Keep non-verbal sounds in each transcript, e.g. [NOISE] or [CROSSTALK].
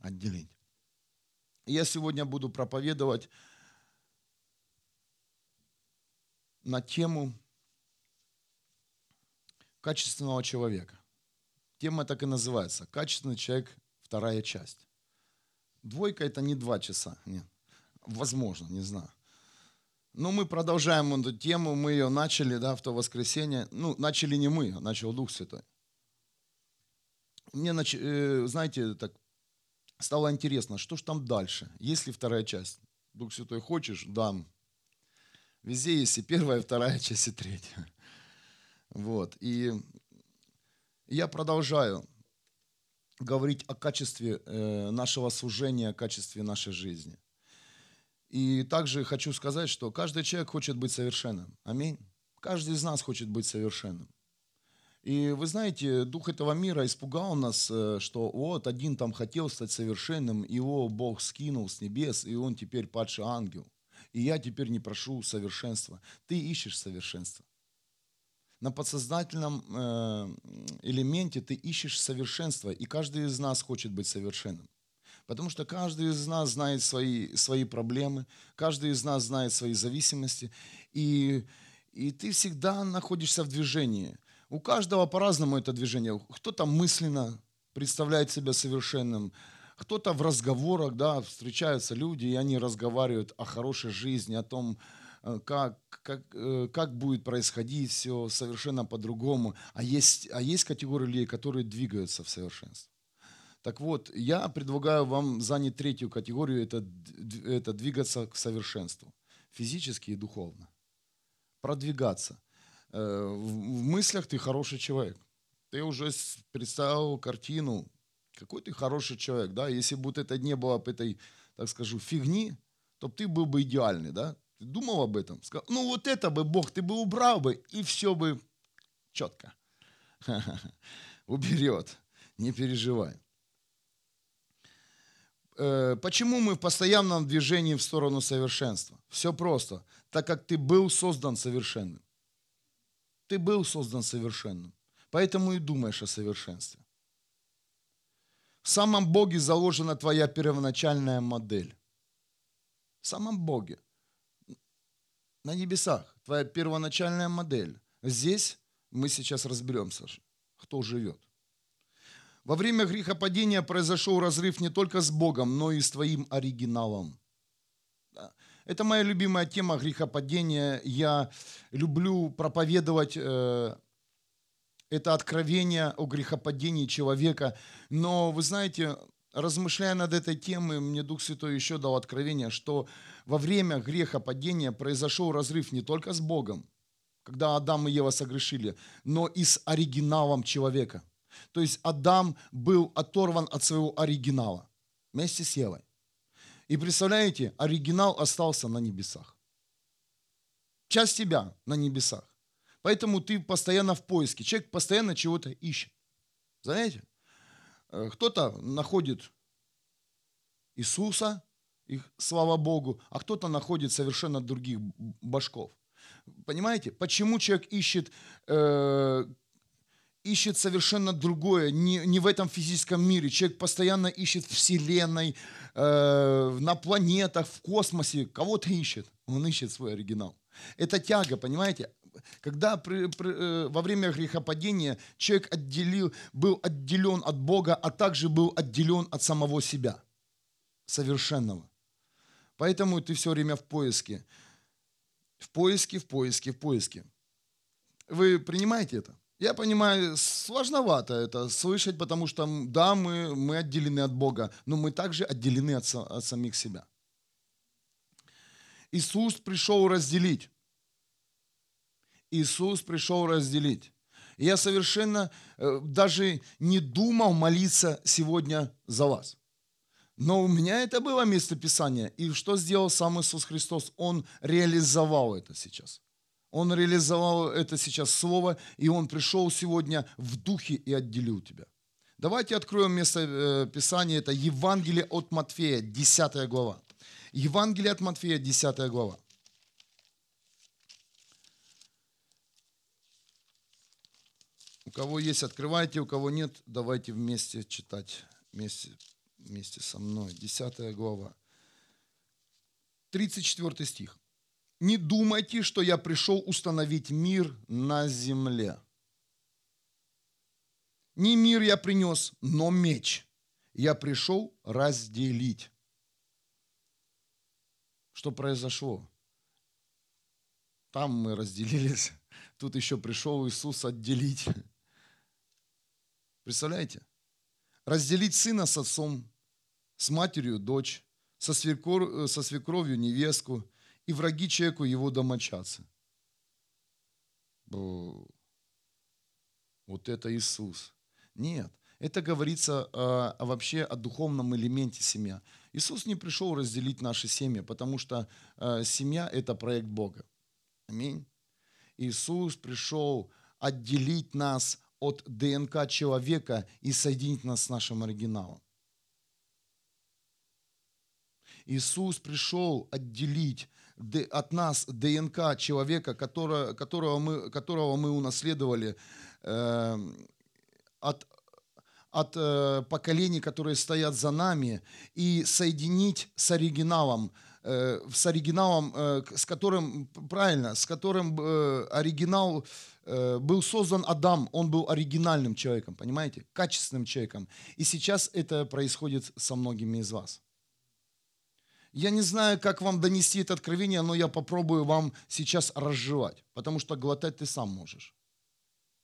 Отделить. Я сегодня буду проповедовать на тему качественного человека. Тема так и называется. Качественный человек, вторая часть. Двойка это не два часа. Нет. Возможно, не знаю. Но мы продолжаем эту тему. Мы ее начали да, в то воскресенье. Ну, начали не мы, а начал Дух Святой. Мне, э, знаете, так стало интересно, что ж там дальше? Есть ли вторая часть? Дух Святой хочешь? Дам. Везде есть и первая, и вторая часть, и третья. Вот. И я продолжаю говорить о качестве э, нашего служения, о качестве нашей жизни. И также хочу сказать, что каждый человек хочет быть совершенным. Аминь. Каждый из нас хочет быть совершенным. И вы знаете, дух этого мира испугал нас, э, что вот один там хотел стать совершенным, его Бог скинул с небес, и он теперь падший ангел. И я теперь не прошу совершенства. Ты ищешь совершенство. На подсознательном э, элементе ты ищешь совершенство, и каждый из нас хочет быть совершенным. Потому что каждый из нас знает свои, свои проблемы, каждый из нас знает свои зависимости, и, и ты всегда находишься в движении – у каждого по-разному это движение. Кто-то мысленно представляет себя совершенным, кто-то в разговорах, да, встречаются люди, и они разговаривают о хорошей жизни, о том, э, как, как, э, как будет происходить все совершенно по-другому. А есть, а есть категории людей, которые двигаются в совершенство. Так вот, я предлагаю вам занять третью категорию, это, это двигаться к совершенству, физически и духовно. Продвигаться – в мыслях ты хороший человек. Ты уже представил картину, какой ты хороший человек, да? Если бы вот это не было бы этой, так скажу, фигни, то ты был бы идеальный, да? Ты думал об этом? Сказал, ну вот это бы Бог, ты бы убрал бы, и все бы четко. [LAUGHS] Уберет, не переживай. Э, почему мы в постоянном движении в сторону совершенства? Все просто. Так как ты был создан совершенным. Ты был создан совершенным, поэтому и думаешь о совершенстве. В самом Боге заложена твоя первоначальная модель. В самом Боге. На небесах твоя первоначальная модель. Здесь мы сейчас разберемся, кто живет. Во время грехопадения произошел разрыв не только с Богом, но и с твоим оригиналом. Это моя любимая тема грехопадения. Я люблю проповедовать э, это откровение о грехопадении человека. Но вы знаете, размышляя над этой темой, мне Дух Святой еще дал откровение, что во время грехопадения произошел разрыв не только с Богом, когда Адам и Ева согрешили, но и с оригиналом человека. То есть Адам был оторван от своего оригинала вместе с Евой. И представляете, оригинал остался на небесах. Часть тебя на небесах. Поэтому ты постоянно в поиске. Человек постоянно чего-то ищет. Знаете? Э, кто-то находит Иисуса, их, слава Богу, а кто-то находит совершенно других башков. Понимаете, почему человек ищет э, ищет совершенно другое, не, не в этом физическом мире. Человек постоянно ищет Вселенной, э, на планетах, в космосе. Кого-то ищет. Он ищет свой оригинал. Это тяга, понимаете? Когда при, при, э, во время грехопадения человек отделил, был отделен от Бога, а также был отделен от самого себя, совершенного. Поэтому ты все время в поиске. В поиске, в поиске, в поиске. Вы принимаете это? Я понимаю, сложновато это слышать, потому что, да, мы, мы отделены от Бога, но мы также отделены от, от самих себя. Иисус пришел разделить. Иисус пришел разделить. Я совершенно э, даже не думал молиться сегодня за вас. Но у меня это было местописание. И что сделал сам Иисус Христос? Он реализовал это сейчас. Он реализовал это сейчас слово, и Он пришел сегодня в духе и отделил тебя. Давайте откроем место э, Писания. Это Евангелие от Матфея, 10 глава. Евангелие от Матфея, 10 глава. У кого есть, открывайте, у кого нет, давайте вместе читать, вместе вместе со мной. 10 глава. 34 стих. «Не думайте, что я пришел установить мир на земле. Не мир я принес, но меч. Я пришел разделить». Что произошло? Там мы разделились. Тут еще пришел Иисус отделить. Представляете? Разделить сына с отцом, с матерью дочь, со, свекор, со свекровью невестку и враги человеку его домочадцы. Вот это Иисус. Нет, это говорится э, вообще о духовном элементе семья. Иисус не пришел разделить наши семьи, потому что э, семья – это проект Бога. Аминь. Иисус пришел отделить нас от ДНК человека и соединить нас с нашим оригиналом. Иисус пришел отделить от нас ДНК человека, которого, которого, мы, которого мы унаследовали э, от, от э, поколений, которые стоят за нами, и соединить с оригиналом, э, с оригиналом, э, с которым, правильно, с которым э, оригинал э, был создан Адам, он был оригинальным человеком, понимаете, качественным человеком. И сейчас это происходит со многими из вас. Я не знаю, как вам донести это откровение, но я попробую вам сейчас разжевать, потому что глотать ты сам можешь,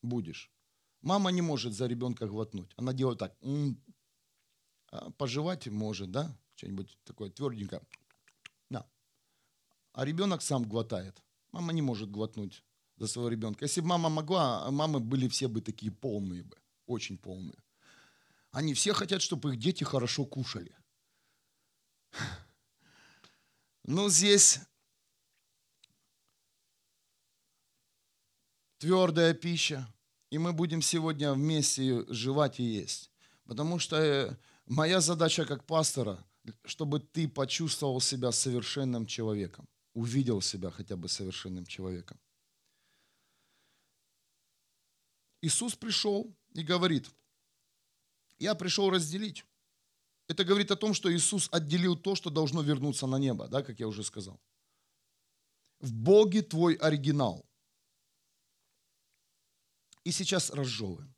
будешь. Мама не может за ребенка глотнуть. Она делает так. А пожевать может, да? Что-нибудь такое тверденькое. Да. А ребенок сам глотает. Мама не может глотнуть за своего ребенка. Если бы мама могла, мамы были все бы такие полные бы. Очень полные. Они все хотят, чтобы их дети хорошо кушали. Ну, здесь твердая пища, и мы будем сегодня вместе жевать и есть. Потому что э, моя задача как пастора, чтобы ты почувствовал себя совершенным человеком, увидел себя хотя бы совершенным человеком. Иисус пришел и говорит, я пришел разделить. Это говорит о том, что Иисус отделил то, что должно вернуться на небо, да, как я уже сказал. В Боге твой оригинал. И сейчас разжевываем.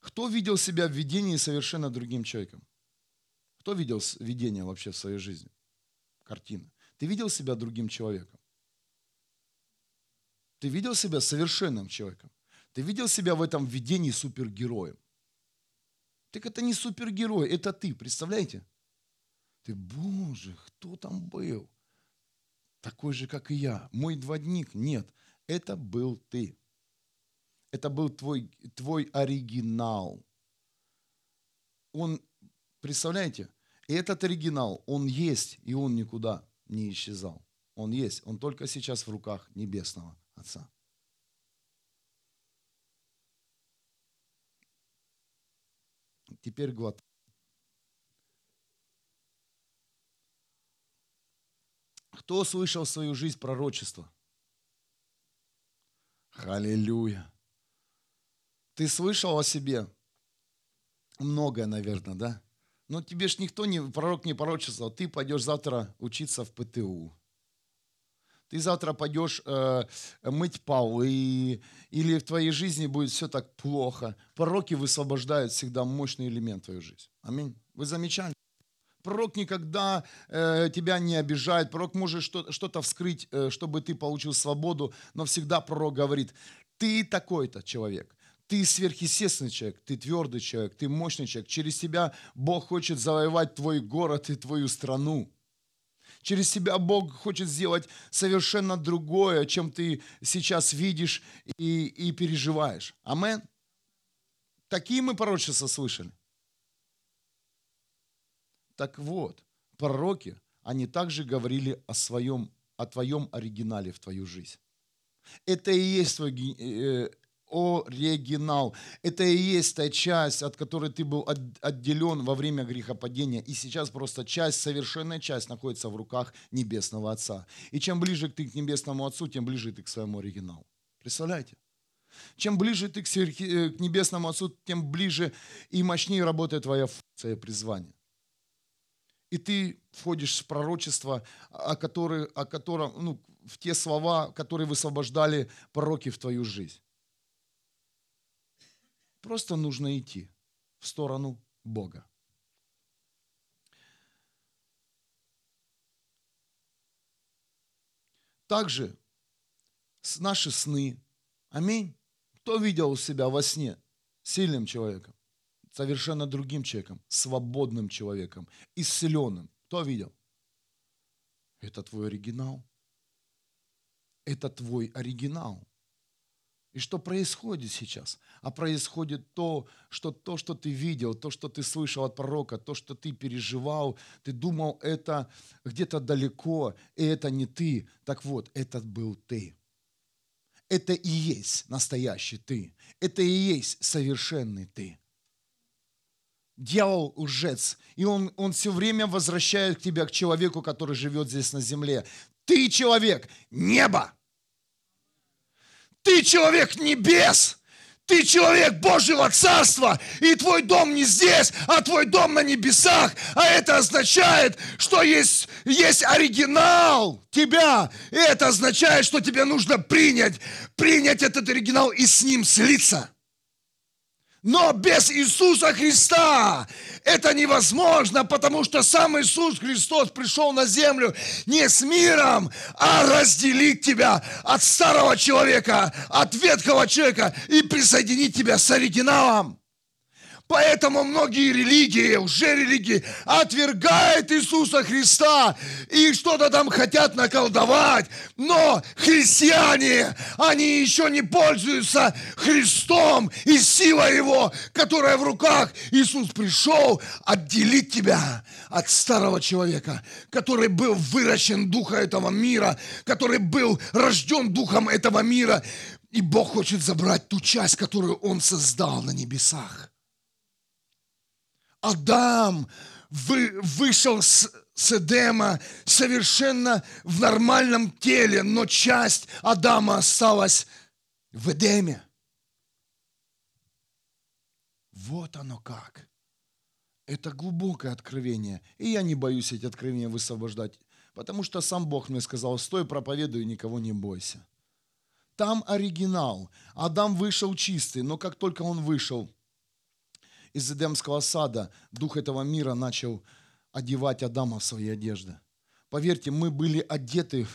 Кто видел себя в видении совершенно другим человеком? Кто видел видение вообще в своей жизни? Картина. Ты видел себя другим человеком? Ты видел себя совершенным человеком? Ты видел себя в этом видении супергероем? Так это не супергерой, это ты, представляете? Ты, боже, кто там был? Такой же, как и я. Мой двойник? Нет, это был ты. Это был твой, твой оригинал. Он, представляете, этот оригинал, он есть, и он никуда не исчезал. Он есть, он только сейчас в руках Небесного Отца. Теперь глот. Кто слышал в свою жизнь пророчество? Аллилуйя. Ты слышал о себе? Многое, наверное, да? Но тебе ж никто, не, пророк не пророчествовал. Ты пойдешь завтра учиться в ПТУ. Ты завтра пойдешь э, мыть полы, или в твоей жизни будет все так плохо. Пророки высвобождают всегда мощный элемент в твою жизнь. Аминь. Вы замечали? Пророк никогда э, тебя не обижает. Пророк может что- что-то вскрыть, э, чтобы ты получил свободу, но всегда пророк говорит, ты такой-то человек ты сверхъестественный человек, ты твердый человек, ты мощный человек. Через тебя Бог хочет завоевать твой город и твою страну. Через тебя Бог хочет сделать совершенно другое, чем ты сейчас видишь и, и переживаешь. Амен. Такие мы пророчества слышали. Так вот, пророки, они также говорили о своем, о твоем оригинале в твою жизнь. Это и есть твой э, оригинал. Это и есть та часть, от которой ты был отделен во время грехопадения. И сейчас просто часть, совершенная часть находится в руках Небесного Отца. И чем ближе ты к Небесному Отцу, тем ближе ты к своему оригиналу. Представляете? Чем ближе ты к, к небесному Отцу, тем ближе и мощнее работает твоя функция призвания. И ты входишь в пророчество, о, которых, о котором, ну, в те слова, которые высвобождали пророки в твою жизнь. Просто нужно идти в сторону Бога. Также наши сны. Аминь. Кто видел себя во сне сильным человеком, совершенно другим человеком, свободным человеком, исцеленным? Кто видел? Это твой оригинал. Это твой оригинал. И что происходит сейчас? А происходит то, что то, что ты видел, то, что ты слышал от пророка, то, что ты переживал, ты думал, это где-то далеко, и это не ты. Так вот, этот был ты. Это и есть настоящий ты. Это и есть совершенный ты. Дьявол лжец, и он, он все время возвращает тебя к человеку, который живет здесь на земле. Ты человек неба. Ты человек небес. Ты человек Божьего Царства, и твой дом не здесь, а твой дом на небесах. А это означает, что есть, есть оригинал тебя. И это означает, что тебе нужно принять, принять этот оригинал и с ним слиться. Но без Иисуса Христа это невозможно, потому что сам Иисус Христос пришел на землю не с миром, а разделить тебя от старого человека, от ветхого человека и присоединить тебя с оригиналом. Поэтому многие религии, лже-религии отвергают Иисуса Христа и что-то там хотят наколдовать. Но христиане, они еще не пользуются Христом и силой Его, которая в руках. Иисус пришел отделить тебя от старого человека, который был выращен духа этого мира, который был рожден духом этого мира. И Бог хочет забрать ту часть, которую Он создал на небесах. Адам вы, вышел с, с Эдема совершенно в нормальном теле, но часть Адама осталась в Эдеме. Вот оно как. Это глубокое откровение. И я не боюсь эти откровения высвобождать, потому что сам Бог мне сказал, стой, проповедуй, никого не бойся. Там оригинал. Адам вышел чистый, но как только он вышел – из Эдемского сада дух этого мира начал одевать Адама в свои одежды. Поверьте, мы были одеты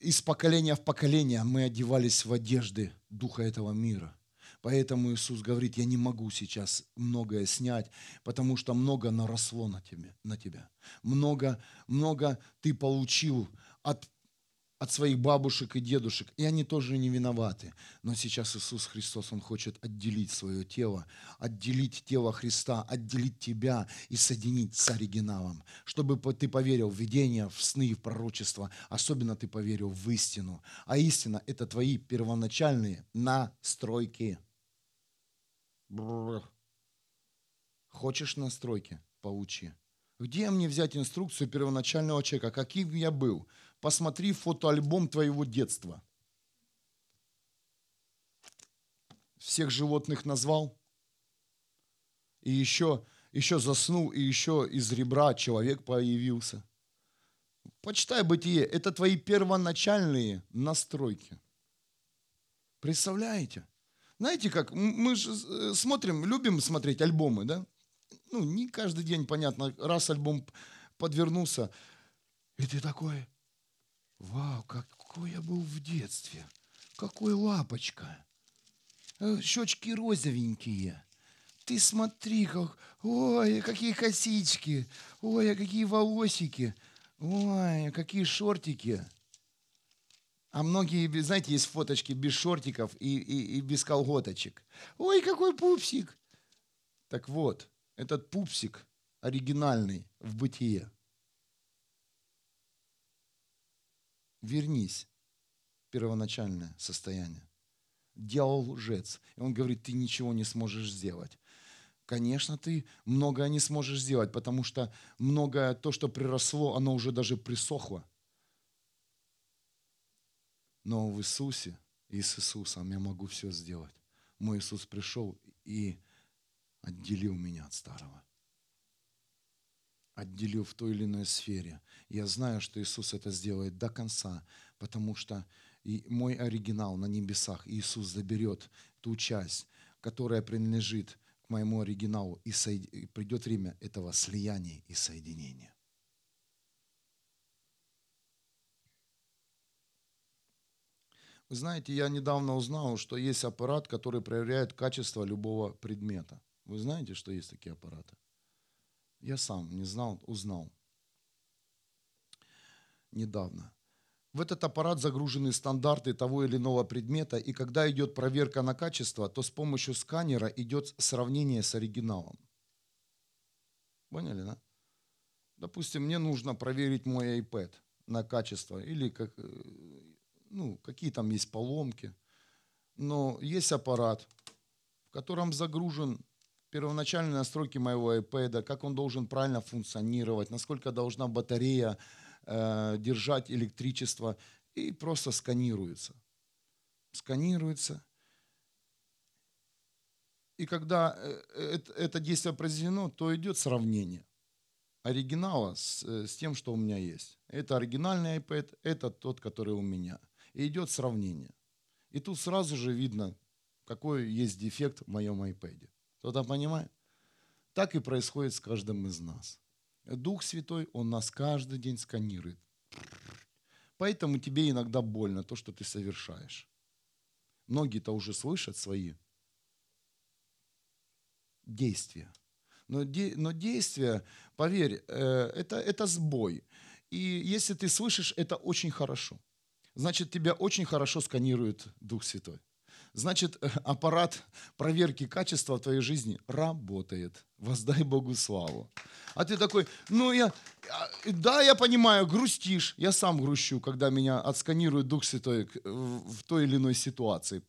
из поколения в поколение, мы одевались в одежды духа этого мира. Поэтому Иисус говорит, я не могу сейчас многое снять, потому что много наросло на тебе, на тебя. Много, много ты получил от от своих бабушек и дедушек, и они тоже не виноваты. Но сейчас Иисус Христос, Он хочет отделить свое тело, отделить тело Христа, отделить тебя и соединить с оригиналом, чтобы ты поверил в видение, в сны, в пророчество, особенно ты поверил в истину. А истина – это твои первоначальные настройки. Хочешь настройки? Получи. Где мне взять инструкцию первоначального человека? Каким я был? Посмотри фотоальбом твоего детства. Всех животных назвал. И еще, еще заснул, и еще из ребра человек появился. Почитай бытие. Это твои первоначальные настройки. Представляете? Знаете как, мы же э, смотрим, любим смотреть альбомы, да? Ну, не каждый день, понятно, раз альбом подвернулся, и ты такой, Вау, какой я был в детстве. Какой лапочка. Э, щечки розовенькие. Ты смотри, как... Ой, какие косички. Ой, а какие волосики. Ой, какие шортики. А многие, знаете, есть фоточки без шортиков и, и, и без колготочек. Ой, какой пупсик. Так вот, этот пупсик оригинальный в бытие – вернись в первоначальное состояние. Дьявол лжец. И он говорит, ты ничего не сможешь сделать. Конечно, ты многое не сможешь сделать, потому что многое, то, что приросло, оно уже даже присохло. Но в Иисусе И с Иисусом я могу все сделать. Мой Иисус пришел и отделил меня от старого. Отделил в той или иной сфере. Я знаю, что Иисус это сделает до конца, потому что и мой оригинал на небесах, Иисус заберет ту часть, которая принадлежит к моему оригиналу, и, соед... и придет время этого слияния и соединения. Вы знаете, я недавно узнал, что есть аппарат, который проверяет качество любого предмета. Вы знаете, что есть такие аппараты? Я сам не знал, узнал недавно. В этот аппарат загружены стандарты того или иного предмета, и когда идет проверка на качество, то с помощью сканера идет сравнение с оригиналом. Поняли, да? Допустим, мне нужно проверить мой iPad на качество или как, э, ну, какие там есть поломки. Но есть аппарат, в котором загружен первоначальные настройки моего iPad, как он должен правильно функционировать, насколько должна батарея э, держать электричество, и просто сканируется. Сканируется. И когда э, это действие произведено, то идет сравнение оригинала с, э, с тем, что у меня есть. Это оригинальный iPad, это тот, который у меня – и идет сравнение. И тут сразу же видно, какой есть дефект в моем iPad. Кто-то понимает? Так и происходит с каждым из нас. Дух Святой, Он нас каждый день сканирует. Поэтому тебе иногда больно то, что ты совершаешь. Многие-то уже слышат свои действия. Но, де, но действия, поверь, э, это, это сбой. И если ты слышишь, это очень хорошо значит, тебя очень хорошо сканирует Дух Святой. Значит, аппарат проверки качества в твоей жизни работает. Воздай Богу славу. А ты такой, ну я, а, да, я понимаю, грустишь. Я сам грущу, когда меня отсканирует Дух Святой в той или иной ситуации.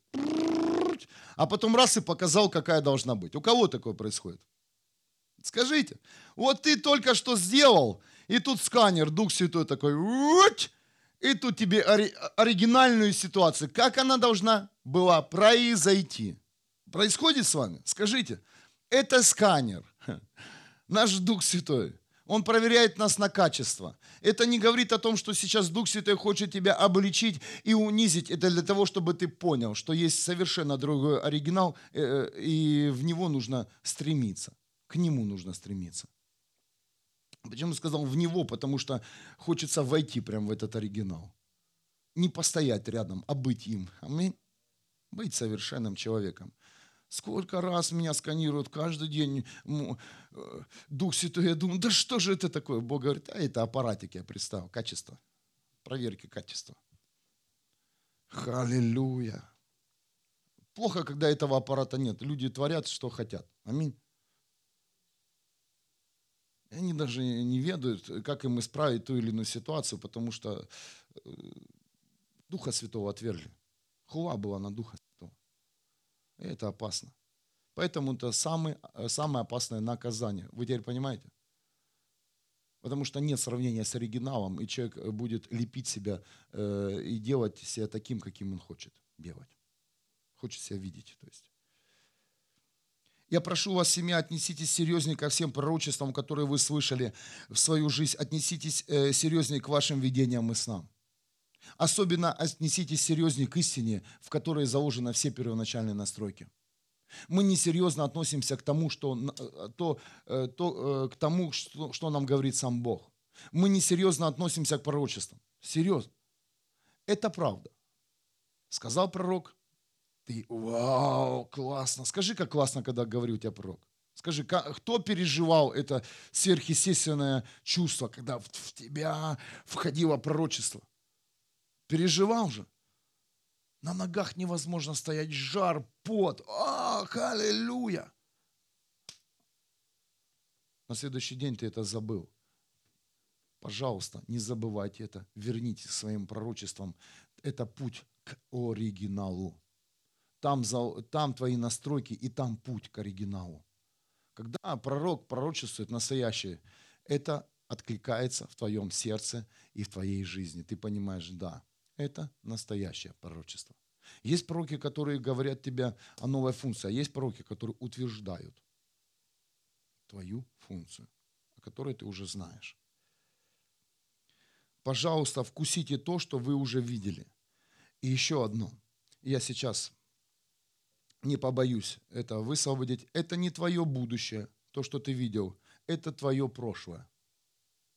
А потом раз и показал, какая должна быть. У кого такое происходит? Скажите, вот ты только что сделал, и тут сканер, Дух Святой такой, и тут тебе ори- оригинальную ситуацию, как она должна была произойти. Происходит с вами? Скажите, это сканер, [LAUGHS] наш Дух Святой. Он проверяет нас на качество. Это не говорит о том, что сейчас Дух Святой хочет тебя обличить и унизить. Это для того, чтобы ты понял, что есть совершенно другой оригинал, э, э, и в него нужно стремиться. К нему нужно стремиться. Почему сказал в него? Потому что хочется войти прямо в этот оригинал. Не постоять рядом, а быть им. Аминь. Быть совершенным человеком. Сколько раз меня сканируют каждый день э, Дух Святой. Я думаю, да что же это такое? Бог говорит, а это аппаратик, я представил, качество. Проверки качества. Халилюя. Плохо, когда этого аппарата нет. Люди творят, что хотят. Аминь. Они даже не ведают, как им исправить ту или иную ситуацию, потому что э, Духа Святого отвергли. Хула была на Духа Святого. И это опасно. Поэтому это самый, э, самое опасное наказание. Вы теперь понимаете? Потому что нет сравнения с оригиналом, и человек будет лепить себя э, и делать себя таким, каким он хочет делать. Хочет себя видеть. То есть. Я прошу вас, семья, отнеситесь серьезнее ко всем пророчествам, которые вы слышали в свою жизнь. Отнеситесь э, серьезнее к вашим видениям и снам. Особенно отнеситесь серьезнее к истине, в которой заложены все первоначальные настройки. Мы несерьезно относимся к тому, что, э, то, э, то, к тому что, что нам говорит сам Бог. Мы несерьезно относимся к пророчествам. Серьезно. Это правда. Сказал пророк, ты, вау, классно. Скажи, как классно, когда говорю у тебя пророк. Скажи, кто переживал это сверхъестественное чувство, когда в, тебя входило пророчество? Переживал же. На ногах невозможно стоять, жар, пот. Ах, аллилуйя. На следующий день ты это забыл. Пожалуйста, не забывайте это. Вернитесь к своим пророчествам. Это путь к оригиналу там, за, там твои настройки и там путь к оригиналу. Когда пророк пророчествует настоящее, это откликается в твоем сердце и в твоей жизни. Ты понимаешь, да, это настоящее пророчество. Есть пророки, которые говорят тебе о новой функции, а есть пророки, которые утверждают твою функцию, о которой ты уже знаешь. Пожалуйста, вкусите то, что вы уже видели. И еще одно. Я сейчас не побоюсь это высвободить. Это не твое будущее, то, что ты видел. Это твое прошлое.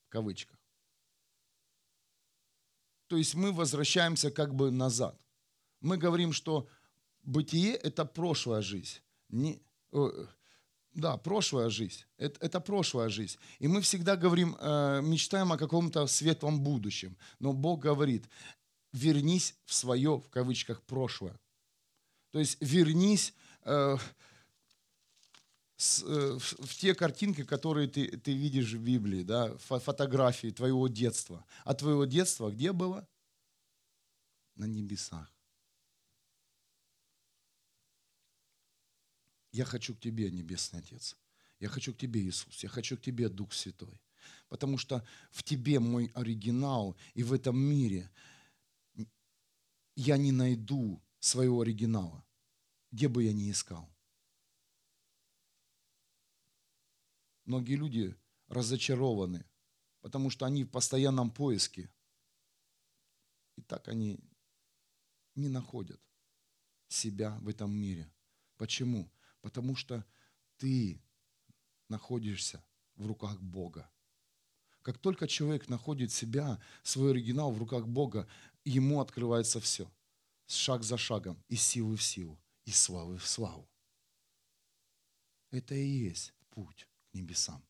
В кавычках. То есть мы возвращаемся как бы назад. Мы говорим, что бытие – это прошлая жизнь. Не, э, да, прошлая жизнь. Это, это прошлая жизнь. И мы всегда говорим, э, мечтаем о каком-то светлом будущем. Но Бог говорит, вернись в свое, в кавычках, прошлое. То есть вернись э, с, э, в, в те картинки, которые ты, ты видишь в Библии, да, фотографии твоего детства. А твоего детства где было? На небесах. Я хочу к Тебе, Небесный Отец. Я хочу к Тебе, Иисус. Я хочу к Тебе, Дух Святой. Потому что в Тебе мой оригинал, и в этом мире я не найду своего оригинала, где бы я ни искал. Многие люди разочарованы, потому что они в постоянном поиске. И так они не находят себя в этом мире. Почему? Потому что ты находишься в руках Бога. Как только человек находит себя, свой оригинал в руках Бога, ему открывается все. Шаг за шагом, из силы в силу, из славы в славу. Это и есть путь к небесам.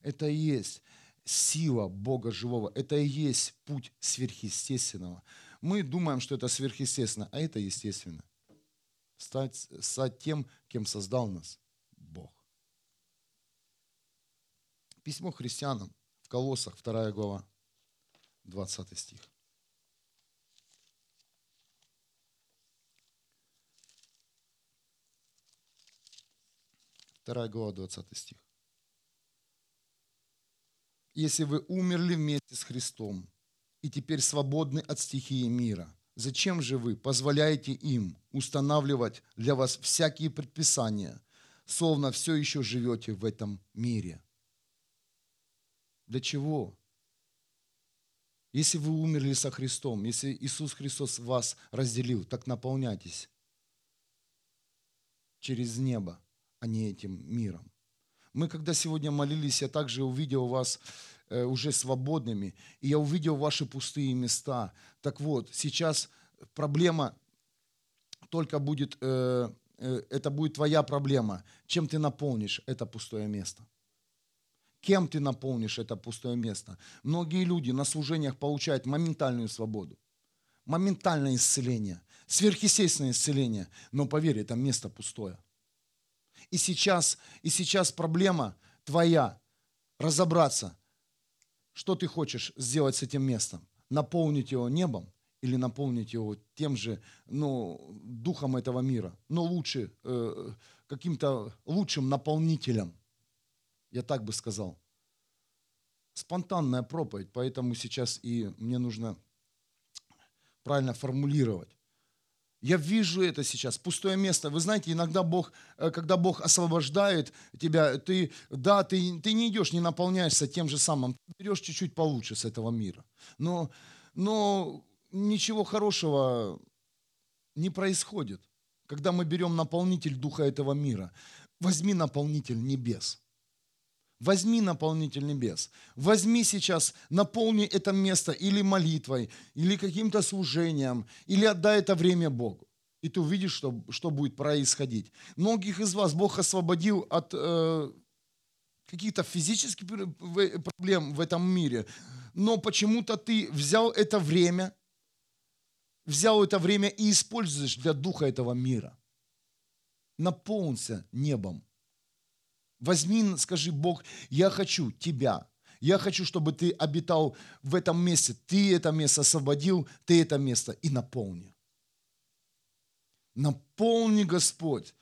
Это и есть сила Бога живого. Это и есть путь сверхъестественного. Мы думаем, что это сверхъестественно, а это естественно стать, стать тем, кем создал нас Бог. Письмо христианам в Колоссах, 2 глава, 20 стих. Вторая глава, 20 стих. Если вы умерли вместе с Христом и теперь свободны от стихии мира, Зачем же вы позволяете им устанавливать для вас всякие предписания, словно все еще живете в этом мире? Для чего? Если вы умерли со Христом, если Иисус Христос вас разделил, так наполняйтесь через небо, а не этим миром. Мы, когда сегодня молились, я также увидел вас Э, уже свободными, и я увидел ваши пустые места. Так вот, сейчас проблема только будет, э, э, это будет твоя проблема. Чем ты наполнишь это пустое место? Кем ты наполнишь это пустое место? Многие люди на служениях получают моментальную свободу, моментальное исцеление, сверхъестественное исцеление, но поверь, это место пустое. И сейчас, и сейчас проблема твоя разобраться, что ты хочешь сделать с этим местом? Наполнить его небом или наполнить его тем же, ну, духом этого мира, но лучше, э, каким-то лучшим наполнителем, я так бы сказал. Спонтанная проповедь, поэтому сейчас и мне нужно правильно формулировать. Я вижу это сейчас, пустое место. Вы знаете, иногда Бог, э, когда Бог освобождает тебя, ты, да, ты, ты не идешь, не наполняешься тем же самым, ты берешь чуть-чуть получше с этого мира. Но, но ничего хорошего не происходит, когда мы берем наполнитель духа этого мира. Возьми наполнитель небес. Возьми наполнитель небес. Возьми сейчас, наполни это место или молитвой, или каким-то служением, или отдай это время Богу. И ты увидишь, что, что будет происходить. Многих из вас Бог освободил от э, каких-то физических проблем в этом мире. Но почему-то ты взял это время, взял это время и используешь для духа этого мира. Наполнься небом. Возьми, скажи, Бог, я хочу Тебя. Я хочу, чтобы Ты обитал в этом месте. Ты это место освободил, Ты это место и наполни. Наполни, Господь,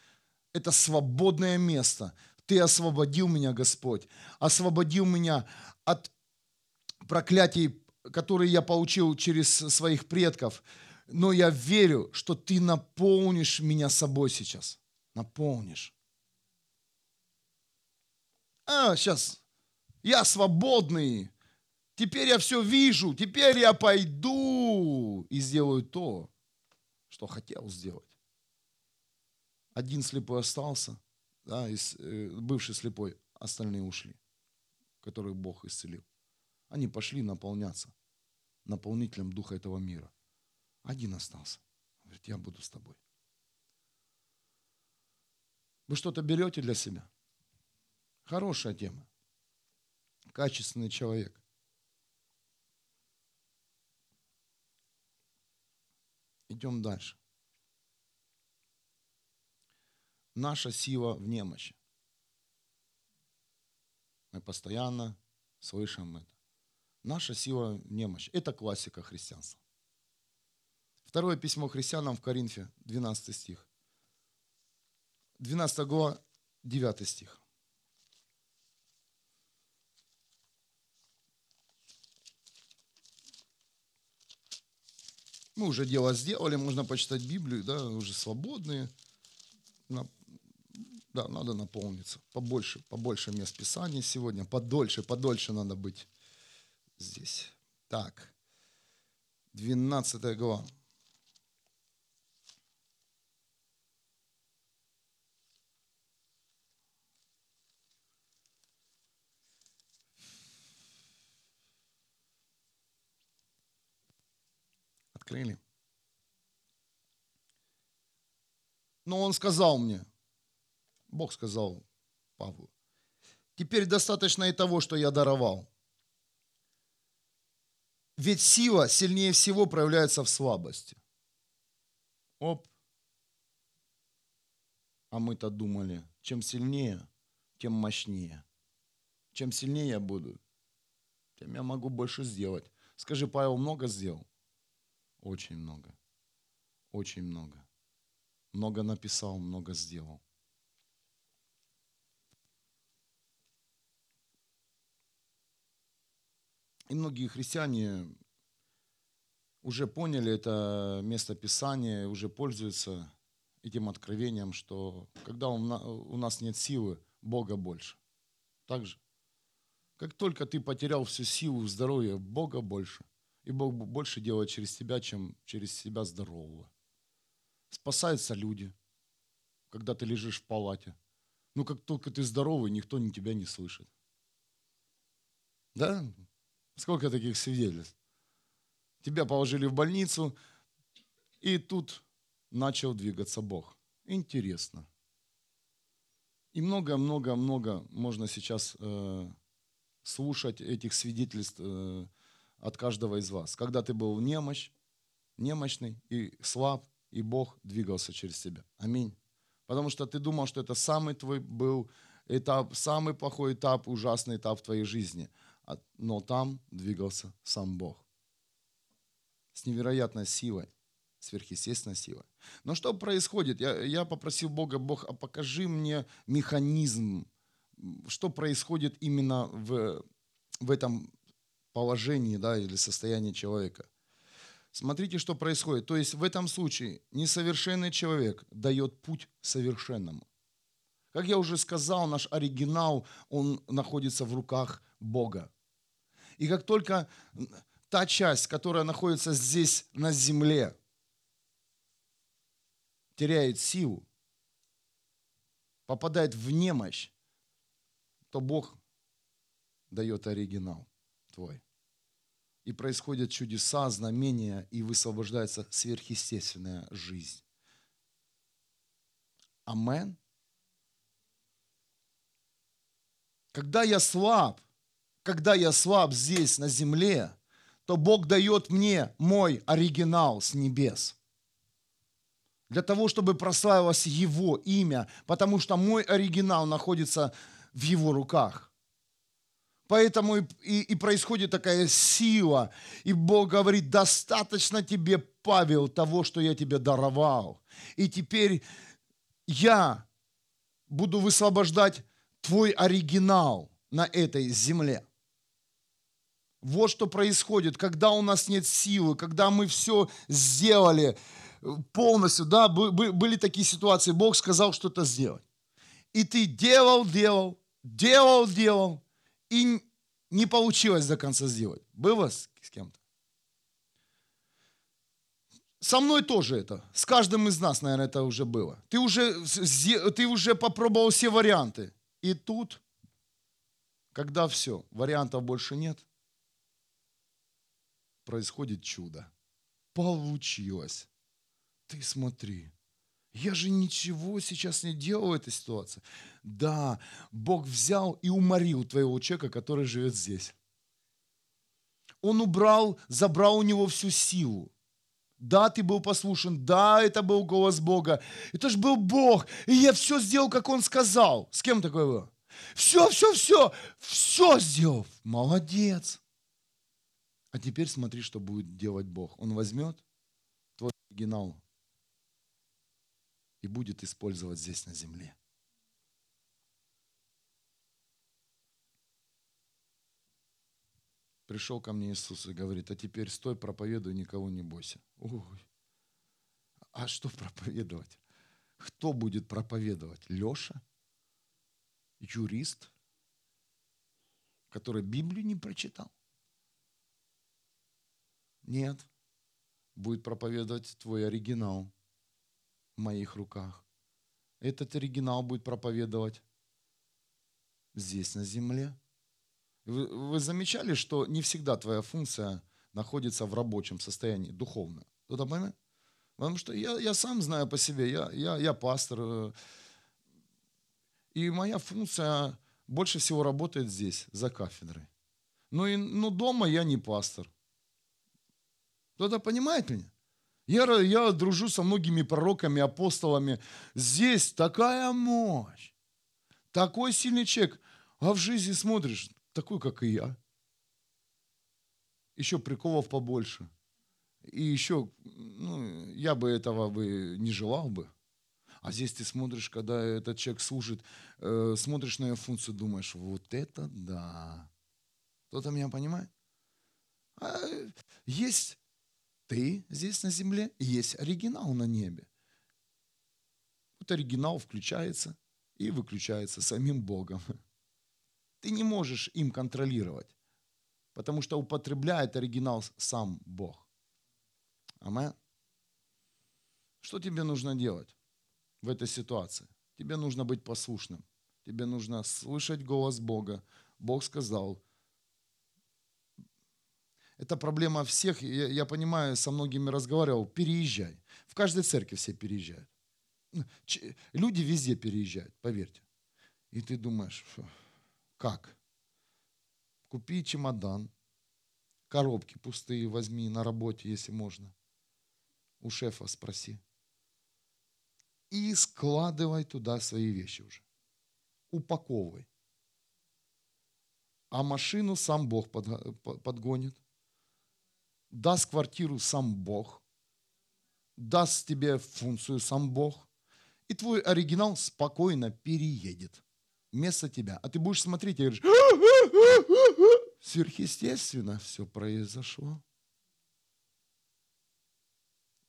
это свободное место. Ты освободил меня, Господь. Освободил меня от проклятий, которые я получил через своих предков. Но я верю, что ты наполнишь меня собой сейчас. Наполнишь. А, сейчас. Я свободный. Теперь я все вижу. Теперь я пойду и сделаю то, что хотел сделать. Один слепой остался, да, из, э, бывший слепой, остальные ушли, которых Бог исцелил. Они пошли наполняться наполнителем духа этого мира. Один остался. Говорит, я буду с тобой. Вы что-то берете для себя? Хорошая тема. Качественный человек. Идем дальше. Наша сила в немощи. Мы постоянно слышим это. Наша сила в немощи. Это классика христианства. Второе письмо христианам в Коринфе, 12 стих. 12 глава, 9 стих. Мы уже дело сделали, можно почитать Библию, да, уже свободные. Да, надо наполниться. Побольше, побольше мест Писания сегодня. Подольше, подольше надо быть здесь. Так, 12 глава. Открыли. Но он сказал мне, Бог сказал Павлу, теперь достаточно и того, что я даровал. Ведь сила сильнее всего проявляется в слабости. Оп. А мы-то думали, чем сильнее, тем мощнее. Чем сильнее я буду, тем я могу больше сделать. Скажи, Павел много сделал? Очень много. Очень много. Много написал, много сделал. И многие христиане уже поняли это место Писания, уже пользуются этим откровением, что когда у нас нет силы, Бога больше. Так же. Как только ты потерял всю силу, здоровье, Бога больше. И Бог больше делает через тебя, чем через себя здорового. Спасаются люди, когда ты лежишь в палате. Но как только ты здоровый, никто тебя не слышит. Да? Сколько таких свидетельств? Тебя положили в больницу, и тут начал двигаться Бог. Интересно. И много-много-много можно сейчас э, слушать этих свидетельств э, от каждого из вас. Когда ты был немощ, немощный и слаб, и Бог двигался через тебя. Аминь. Потому что ты думал, что это самый твой был этап, самый плохой этап, ужасный этап в твоей жизни – а, но там двигался сам Бог. С невероятной силой, сверхъестественной силой. Но что происходит? Я, я попросил Бога, Бог, а покажи мне механизм, что происходит именно в, в этом положении да, или состоянии человека. Смотрите, что происходит. То есть в этом случае несовершенный человек дает путь совершенному. Как я уже сказал, наш оригинал, он находится в руках Бога. И как только та часть, которая находится здесь на земле, теряет силу, попадает в немощь, то Бог дает оригинал твой. И происходят чудеса, знамения, и высвобождается сверхъестественная жизнь. Амен. Когда я слаб, когда я слаб здесь, на земле, то Бог дает мне мой оригинал с небес. Для того, чтобы прославилось Его имя, потому что мой оригинал находится в Его руках. Поэтому и, и, и происходит такая сила. И Бог говорит, достаточно тебе, Павел, того, что я тебе даровал. И теперь я буду высвобождать твой оригинал на этой земле. Вот что происходит, когда у нас нет силы, когда мы все сделали э, полностью, да, были такие ситуации, Бог сказал что-то сделать. И ты делал, делал, делал, делал, и не получилось до конца сделать. Было с кем-то? Со мной тоже это. С каждым из нас, наверное, это уже было. Ты уже, ты уже попробовал все варианты. И тут, когда все, вариантов больше нет, происходит чудо. Получилось. Ты смотри. Я же ничего сейчас не делал в этой ситуации. Да, Бог взял и уморил твоего человека, который живет здесь. Он убрал, забрал у него всю силу. Да, ты был послушен, да, это был голос Бога. Это же был Бог, и я все сделал, как Он сказал. С кем такое было? Все, все, все, все сделал. Молодец. А теперь смотри, что будет делать Бог. Он возьмет твой оригинал и будет использовать здесь на земле. Пришел ко мне Иисус и говорит, а теперь стой, проповедуй, никого не бойся. Ой, а что проповедовать? Кто будет проповедовать? Леша? Юрист? Который Библию не прочитал? Нет. Будет проповедовать твой оригинал в моих руках. Этот оригинал будет проповедовать здесь, на земле. Вы, вы замечали, что не всегда твоя функция находится в рабочем состоянии, духовно? Кто-то понимает? Потому что я, я сам знаю по себе, я, я, я пастор, э, и моя функция больше всего работает здесь, за кафедрой. Ну, и, ну дома я не пастор. Кто-то понимает меня? Я, я дружу со многими пророками, апостолами. Здесь такая мощь, такой сильный человек. А в жизни смотришь, такой, как и я. Еще приколов побольше. И еще, ну, я бы этого бы не желал бы. А здесь ты смотришь, когда этот человек служит, э, смотришь на ее функцию, думаешь, вот это да. Кто-то меня понимает? А есть ты здесь на земле, и есть оригинал на небе. Вот оригинал включается и выключается самим Богом. [LAUGHS] Ты не можешь им контролировать, потому что употребляет оригинал сам Бог. Амен. Что тебе нужно делать в этой ситуации? Тебе нужно быть послушным. Тебе нужно слышать голос Бога. Бог сказал, это проблема всех. Я, я понимаю, со многими разговаривал. Переезжай. В каждой церкви все переезжают. Ну, люди везде переезжают, поверьте. И ты думаешь, как? Купи чемодан, коробки пустые возьми на работе, если можно. У шефа спроси. И складывай туда свои вещи уже. Упаковывай. А машину сам Бог подгонит даст квартиру сам Бог, даст тебе функцию сам Бог, и твой оригинал спокойно переедет вместо тебя. А ты будешь смотреть и говоришь, сверхъестественно все произошло.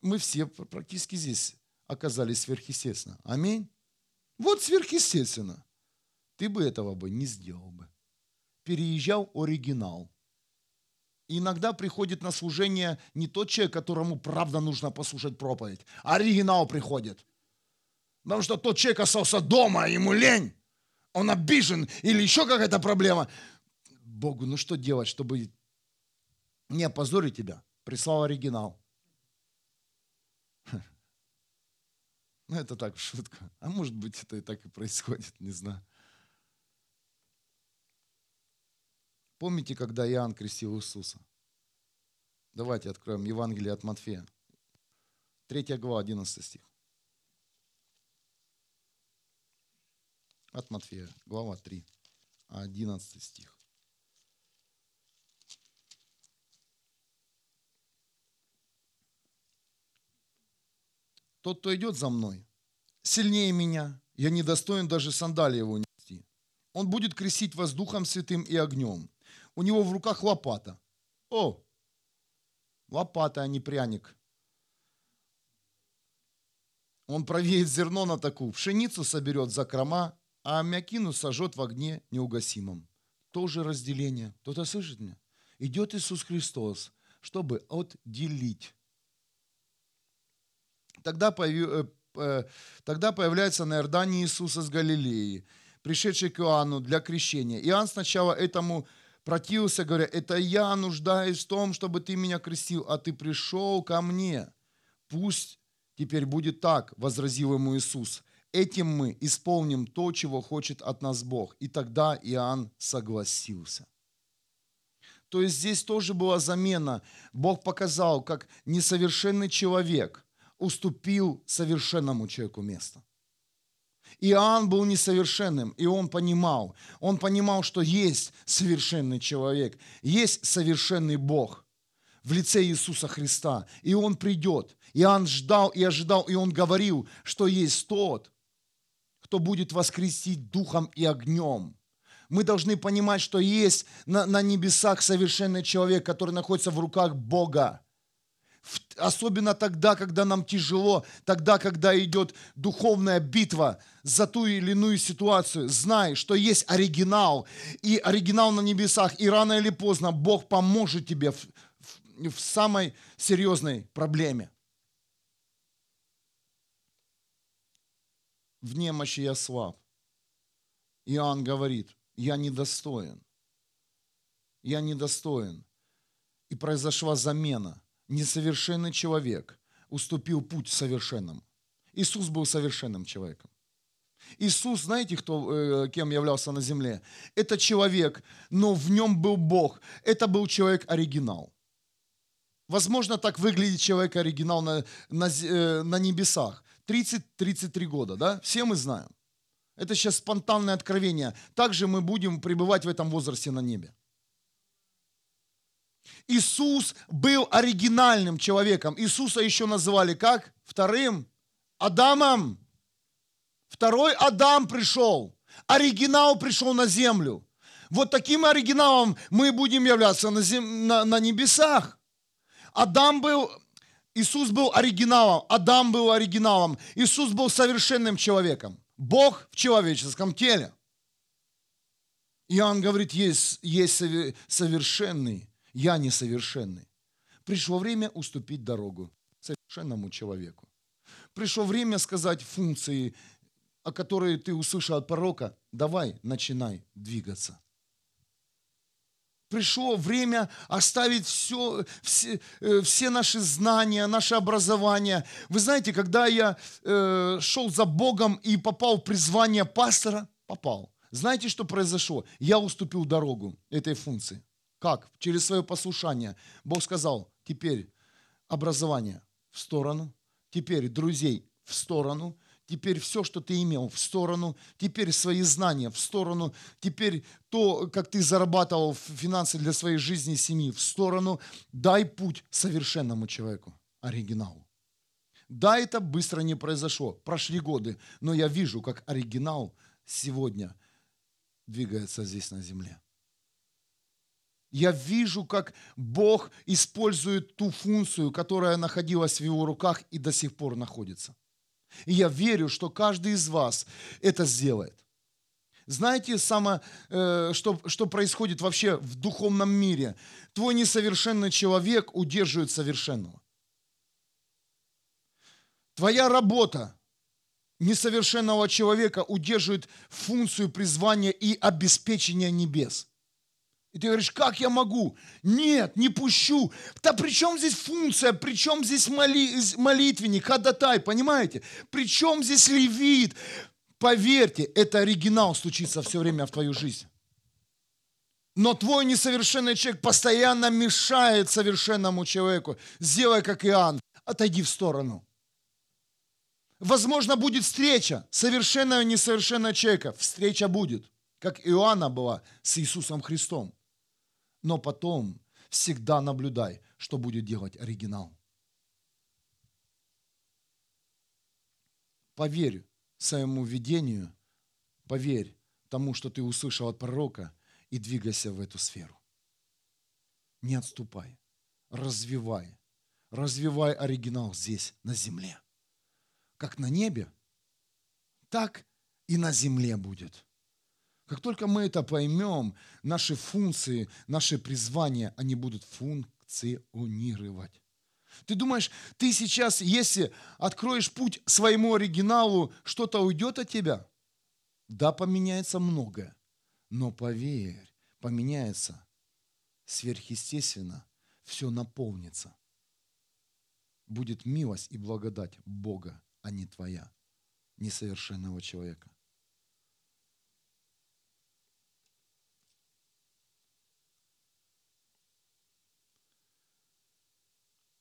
Мы все практически здесь оказались сверхъестественно. Аминь. Вот сверхъестественно. Ты бы этого бы не сделал бы. Переезжал оригинал – иногда приходит на служение не тот человек, которому правда нужно послушать проповедь, а оригинал приходит. Потому что тот человек остался дома, а ему лень, он обижен или еще какая-то проблема. Богу, ну что делать, чтобы не опозорить тебя? Прислал оригинал. [LAUGHS] Ну, это так, шутка. А может быть, это и так и происходит, не знаю. Помните, когда Иоанн крестил Иисуса? Давайте откроем Евангелие от Матфея. 3 глава, 11 стих. От Матфея, глава 3, 11 стих. Тот, кто идет за мной, сильнее меня, я не достоин даже сандалии его нести. Он будет крестить вас Духом Святым и огнем. У него в руках лопата. О, лопата, а не пряник. Он провеет зерно на такую, пшеницу соберет за крома, а мякину сожжет в огне неугасимом. Тоже разделение. Кто-то слышит меня? Идет Иисус Христос, чтобы отделить. Тогда, появ... Э, э, тогда появляется на Иордане Иисус из Галилеи, пришедший к Иоанну для крещения. Иоанн сначала этому противился, говоря, это я нуждаюсь в том, чтобы ты меня крестил, а ты пришел ко мне. Пусть теперь будет так, возразил ему Иисус. Этим мы исполним то, чего хочет от нас Бог. И тогда Иоанн согласился. То есть здесь тоже была замена. Бог показал, как несовершенный человек уступил совершенному человеку место. Иоанн был несовершенным, и он понимал, он понимал, что есть совершенный человек, есть совершенный Бог в лице Иисуса Христа, и он придет. Иоанн ждал и ожидал, и он говорил, что есть тот, кто будет воскресить духом и огнем. Мы должны понимать, что есть на, на небесах совершенный человек, который находится в руках Бога. Особенно тогда, когда нам тяжело, тогда, когда идет духовная битва за ту или иную ситуацию. Знай, что есть оригинал, и оригинал на небесах, и рано или поздно Бог поможет тебе в, в, в самой серьезной проблеме. В немощи я слаб. Иоанн говорит, я недостоин. Я недостоин. И произошла замена – несовершенный человек уступил путь совершенному. Иисус был совершенным человеком. Иисус, знаете, кто, э, кем являлся на земле? Это человек, но в нем был Бог. Это был человек-оригинал. Возможно, так выглядит человек-оригинал на, на, э, на небесах. 30-33 года, да? Все мы знаем. Это сейчас спонтанное откровение. Также мы будем пребывать в этом возрасте на небе. Иисус был оригинальным человеком. Иисуса еще называли как? Вторым Адамом. Второй Адам пришел. Оригинал пришел на землю. Вот таким оригиналом мы будем являться на, зем... на, на небесах. Адам был, Иисус был оригиналом, Адам был оригиналом, Иисус был совершенным человеком. Бог в человеческом теле. Иоанн говорит, есть, есть совершенный я несовершенный. Пришло время уступить дорогу совершенному человеку. Пришло время сказать функции, о которой ты услышал от пророка, давай, начинай двигаться. Пришло время оставить все, все, э, все наши знания, наше образование. Вы знаете, когда я э, шел за Богом и попал в призвание пастора, попал. Знаете, что произошло? Я уступил дорогу этой функции. Как? Через свое послушание. Бог сказал, теперь образование в сторону, теперь друзей в сторону, теперь все, что ты имел, в сторону, теперь свои знания в сторону, теперь то, как ты зарабатывал финансы для своей жизни и семьи, в сторону. Дай путь совершенному человеку, оригиналу. Да, это быстро не произошло, прошли годы, но я вижу, как оригинал сегодня двигается здесь на земле. Я вижу, как Бог использует ту функцию, которая находилась в его руках и до сих пор находится. И я верю, что каждый из вас это сделает. Знаете, само, э, что, что происходит вообще в духовном мире? Твой несовершенный человек удерживает совершенного. Твоя работа несовершенного человека удерживает функцию призвания и обеспечения небес. И ты говоришь, как я могу? Нет, не пущу. Да при чем здесь функция? При чем здесь моли, молитвенник, ходатай, понимаете? При чем здесь левит? Поверьте, это оригинал стучится все время в твою жизнь. Но твой несовершенный человек постоянно мешает совершенному человеку. Сделай, как Иоанн, отойди в сторону. Возможно, будет встреча совершенного и несовершенного человека. Встреча будет, как Иоанна была с Иисусом Христом но потом всегда наблюдай, что будет делать оригинал. Поверь своему видению, поверь тому, что ты услышал от пророка, и двигайся в эту сферу. Не отступай. Развивай. Развивай оригинал здесь, на земле. Как на небе, так и на земле будет. Как только мы это поймем, наши функции, наши призвания, они будут функционировать. Ты думаешь, ты сейчас, если откроешь путь своему оригиналу, что-то уйдет от тебя? Да, поменяется многое. Но поверь, поменяется сверхъестественно, все наполнится. Будет милость и благодать Бога, а не твоя, несовершенного человека.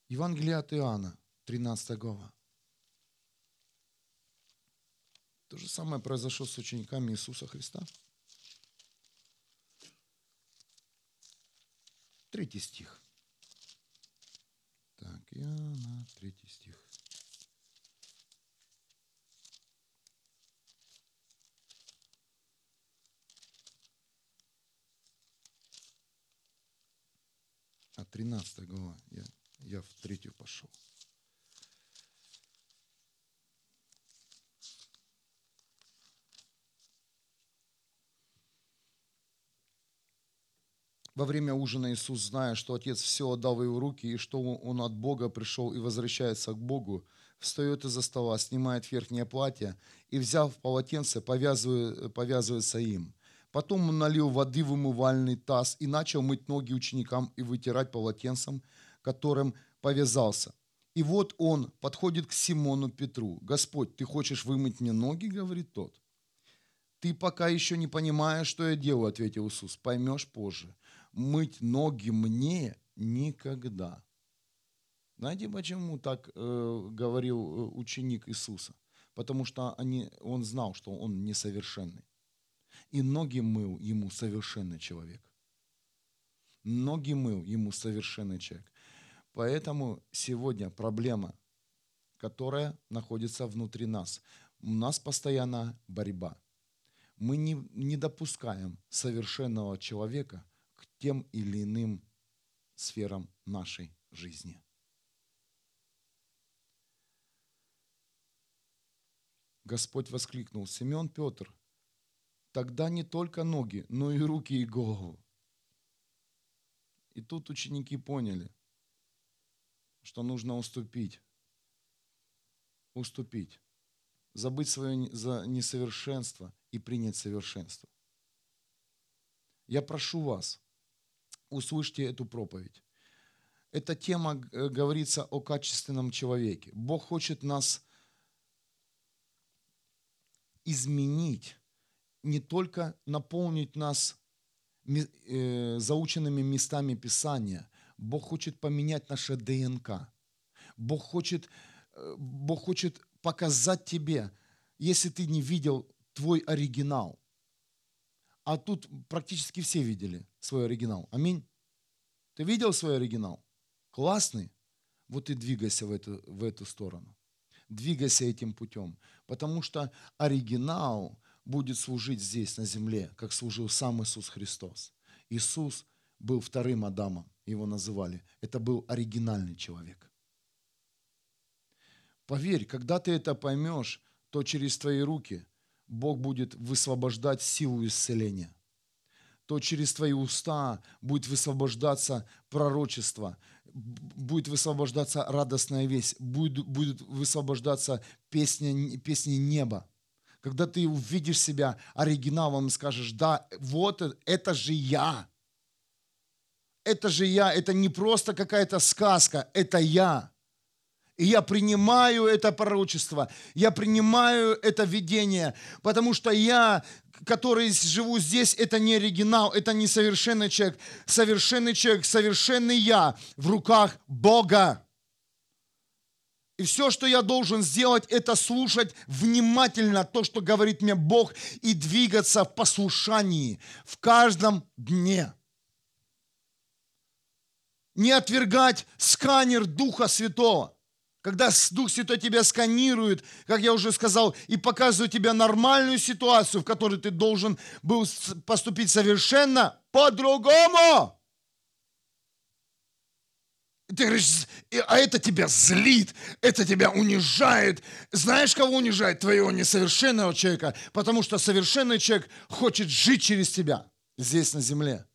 Евангелие от Иоанна, 13 глава. То же самое произошло с учениками Иисуса Христа. Третий стих. Так, Иоанна, третий стих. А 13 глава. Я я в третью пошел. Во время ужина Иисус, зная, что Отец все отдал в его руки, и что Он от Бога пришел и возвращается к Богу, встает из-за стола, снимает верхнее платье и, взяв полотенце, повязывает, повязывается им. Потом он налил воды в умывальный таз и начал мыть ноги ученикам и вытирать полотенцем, которым повязался. И вот он подходит к Симону Петру. «Господь, ты хочешь вымыть мне ноги?» – говорит тот. «Ты пока еще не понимаешь, что я делаю», – ответил Иисус. «Поймешь позже. Мыть ноги мне никогда». Знаете, почему так э, говорил э, ученик Иисуса? Потому что они, он знал, что он несовершенный. И ноги мыл ему совершенный человек. Ноги мыл ему совершенный человек. Поэтому сегодня проблема, которая находится внутри нас. У нас постоянно борьба. Мы не, не допускаем совершенного человека к тем или иным сферам нашей жизни. Господь воскликнул, Семен Петр, тогда не только ноги, но и руки и голову. И тут ученики поняли, что нужно уступить. Уступить. Забыть свое несовершенство и принять совершенство. Я прошу вас, услышьте эту проповедь. Эта тема э, говорится о качественном человеке. Бог хочет нас изменить, не только наполнить нас э, заученными местами Писания, Бог хочет поменять наше ДНК. Бог хочет, э, Бог хочет показать тебе, если ты не видел твой оригинал. А тут практически все видели свой оригинал. Аминь. Ты видел свой оригинал? Классный? Вот и двигайся в эту, в эту сторону. Двигайся этим путем. Потому что оригинал будет служить здесь, на земле, как служил сам Иисус Христос. Иисус был вторым Адамом его называли. Это был оригинальный человек. Поверь, когда ты это поймешь, то через твои руки Бог будет высвобождать силу исцеления. То через твои уста будет высвобождаться пророчество, будет высвобождаться радостная весть, будет, будет высвобождаться песня, песни неба. Когда ты увидишь себя оригиналом и скажешь, да, вот это же я – это же я, это не просто какая-то сказка, это я. И я принимаю это пророчество, я принимаю это видение, потому что я, который живу здесь, это не оригинал, это не совершенный человек. Совершенный человек, совершенный я в руках Бога. И все, что я должен сделать, это слушать внимательно то, что говорит мне Бог, и двигаться в послушании в каждом дне не отвергать сканер Духа Святого. Когда Дух Святой тебя сканирует, как я уже сказал, и показывает тебе нормальную ситуацию, в которой ты должен был поступить совершенно по-другому. ты говоришь, а это тебя злит, это тебя унижает. Знаешь, кого унижает? Твоего несовершенного человека, потому что совершенный человек хочет жить через тебя здесь на земле.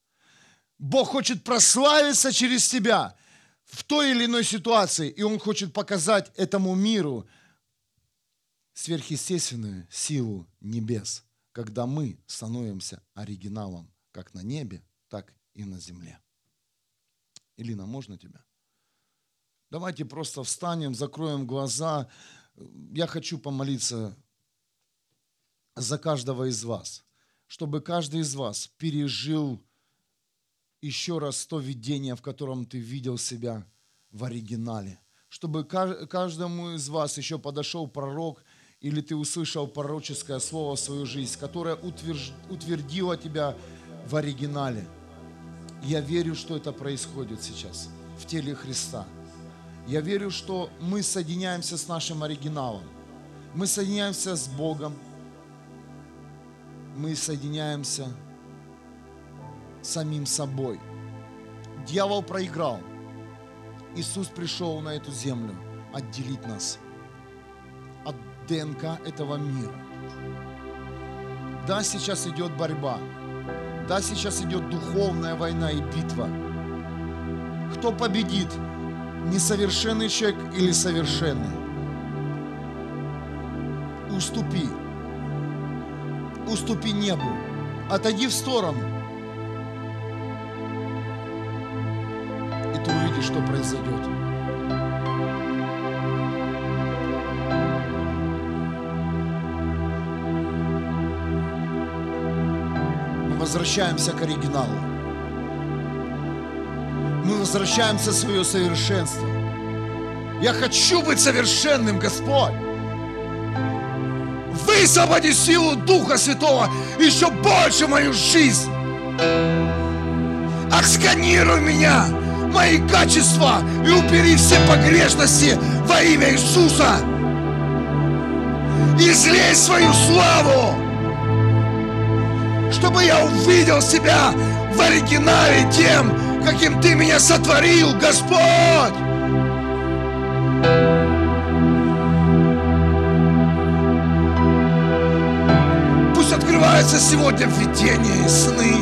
Бог хочет прославиться через тебя в той или иной ситуации, и Он хочет показать этому миру сверхъестественную силу небес, когда мы становимся оригиналом как на небе, так и на земле. Илина, можно тебя? Давайте просто встанем, закроем глаза. Я хочу помолиться за каждого из вас, чтобы каждый из вас пережил еще раз то видение, в котором ты видел себя в оригинале. Чтобы каждому из вас еще подошел пророк, или ты услышал пророческое слово в свою жизнь, которое утвердило тебя в оригинале. Я верю, что это происходит сейчас в теле Христа. Я верю, что мы соединяемся с нашим оригиналом. Мы соединяемся с Богом. Мы соединяемся самим собой. Дьявол проиграл. Иисус пришел на эту землю отделить нас от ДНК этого мира. Да, сейчас идет борьба. Да, сейчас идет духовная война и битва. Кто победит? Несовершенный человек или совершенный? Уступи. Уступи небу. Отойди в сторону. Увидишь, что произойдет. возвращаемся к оригиналу. Мы возвращаемся в свое совершенство. Я хочу быть совершенным, Господь. Высвободи силу Духа Святого еще больше в мою жизнь. Отсканируй меня, мои качества и убери все погрешности во имя Иисуса. Излей свою славу чтобы я увидел себя в оригинале тем, каким Ты меня сотворил, Господь. Пусть открываются сегодня видения и сны.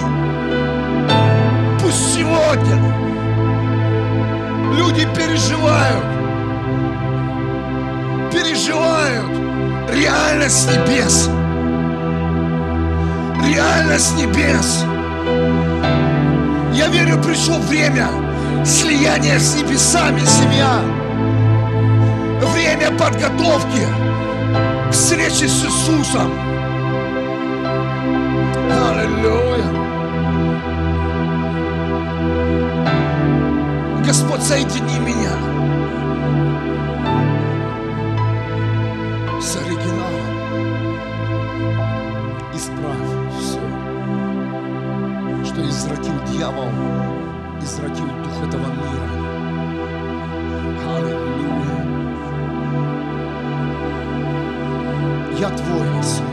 Пусть сегодня люди переживают, переживают реальность небес реальность небес. Я верю, пришло время слияния с небесами, семья. Время подготовки к встрече с Иисусом. Аллилуйя. Господь, соедини меня дьявол извратил дух этого мира. Аллилуйя. Я твой, Иисус.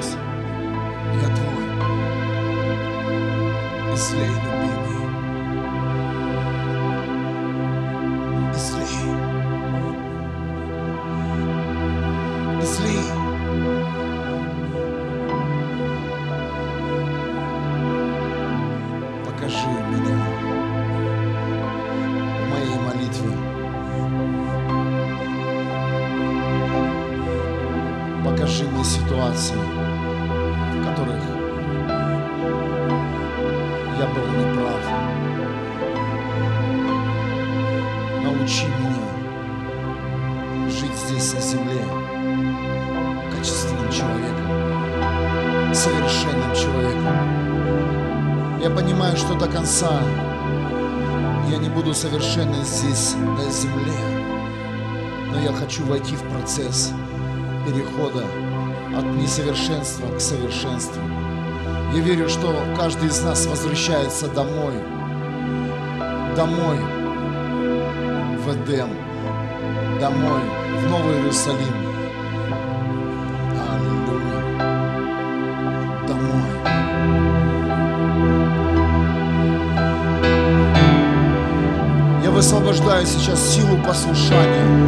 Конца я не буду совершенным здесь, на земле, но я хочу войти в процесс перехода от несовершенства к совершенству. Я верю, что каждый из нас возвращается домой, домой в Эдем, домой в Новый Иерусалим. Высвобождаю сейчас силу послушания.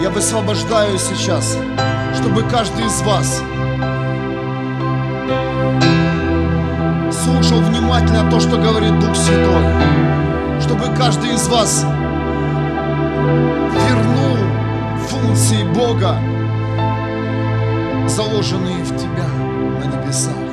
Я высвобождаю сейчас, чтобы каждый из вас слушал внимательно то, что говорит Дух Святой. Чтобы каждый из вас вернул функции Бога, заложенные в тебя на небесах.